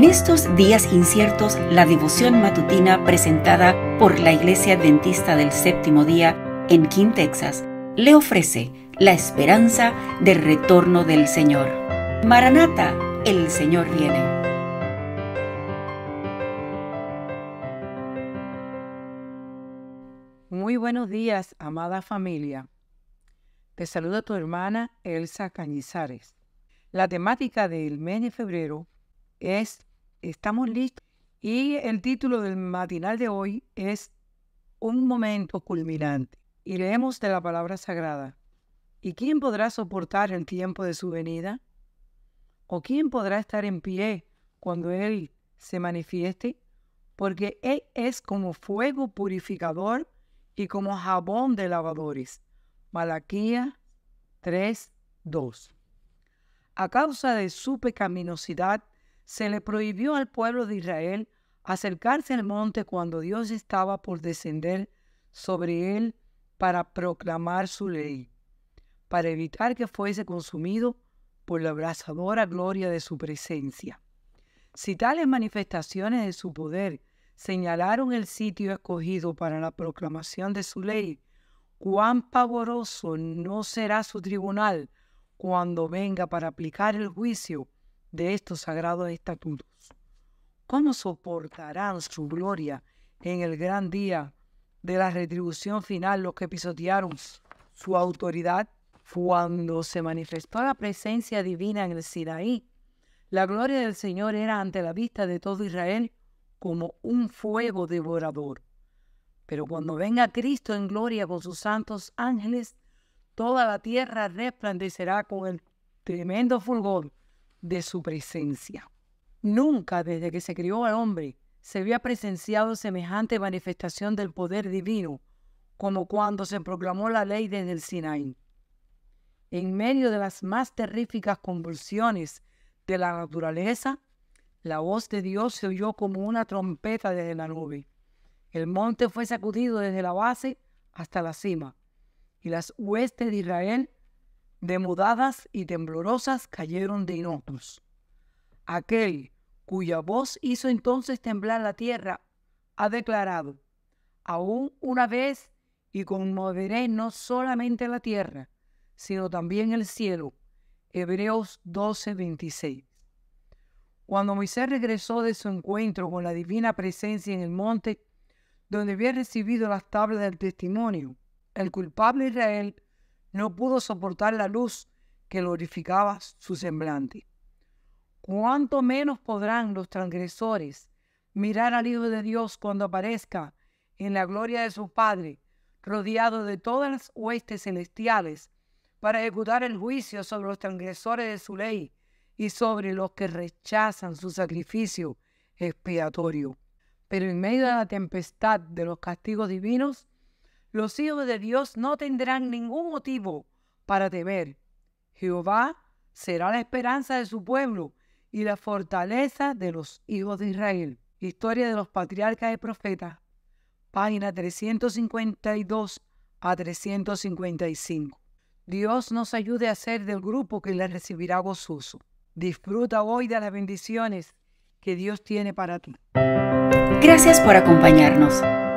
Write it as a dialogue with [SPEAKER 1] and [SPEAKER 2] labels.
[SPEAKER 1] En estos días inciertos, la devoción matutina presentada por la Iglesia Adventista del Séptimo Día en King, Texas, le ofrece la esperanza del retorno del Señor. Maranata, el Señor viene.
[SPEAKER 2] Muy buenos días, amada familia. Te saluda tu hermana Elsa Cañizares. La temática del mes de febrero es Estamos listos y el título del matinal de hoy es Un momento culminante. Y leemos de la palabra sagrada. ¿Y quién podrá soportar el tiempo de su venida? ¿O quién podrá estar en pie cuando Él se manifieste? Porque Él es como fuego purificador y como jabón de lavadores. Malaquía 3, 2. A causa de su pecaminosidad, se le prohibió al pueblo de Israel acercarse al monte cuando Dios estaba por descender sobre él para proclamar su ley, para evitar que fuese consumido por la abrasadora gloria de su presencia. Si tales manifestaciones de su poder señalaron el sitio escogido para la proclamación de su ley, cuán pavoroso no será su tribunal cuando venga para aplicar el juicio de estos sagrados estatutos. ¿Cómo soportarán su gloria en el gran día de la retribución final los que pisotearon su autoridad? Cuando se manifestó la presencia divina en el Sinaí, la gloria del Señor era ante la vista de todo Israel como un fuego devorador. Pero cuando venga Cristo en gloria con sus santos ángeles, toda la tierra resplandecerá con el tremendo fulgor de su presencia. Nunca desde que se crió al hombre se había presenciado semejante manifestación del poder divino como cuando se proclamó la ley desde el Sinaí. En medio de las más terríficas convulsiones de la naturaleza, la voz de Dios se oyó como una trompeta desde la nube. El monte fue sacudido desde la base hasta la cima, y las huestes de Israel demudadas y temblorosas cayeron de inotos. Aquel cuya voz hizo entonces temblar la tierra ha declarado, aún una vez y conmoveré no solamente la tierra, sino también el cielo. Hebreos 12:26. Cuando Moisés regresó de su encuentro con la divina presencia en el monte, donde había recibido las tablas del testimonio, el culpable Israel no pudo soportar la luz que glorificaba su semblante. ¿Cuánto menos podrán los transgresores mirar al Hijo de Dios cuando aparezca en la gloria de su Padre, rodeado de todas las huestes celestiales, para ejecutar el juicio sobre los transgresores de su ley y sobre los que rechazan su sacrificio expiatorio? Pero en medio de la tempestad de los castigos divinos, los hijos de Dios no tendrán ningún motivo para temer. Jehová será la esperanza de su pueblo y la fortaleza de los hijos de Israel. Historia de los patriarcas y profetas, página 352 a 355. Dios nos ayude a ser del grupo que le recibirá gozoso. Disfruta hoy de las bendiciones que Dios tiene para ti.
[SPEAKER 1] Gracias por acompañarnos.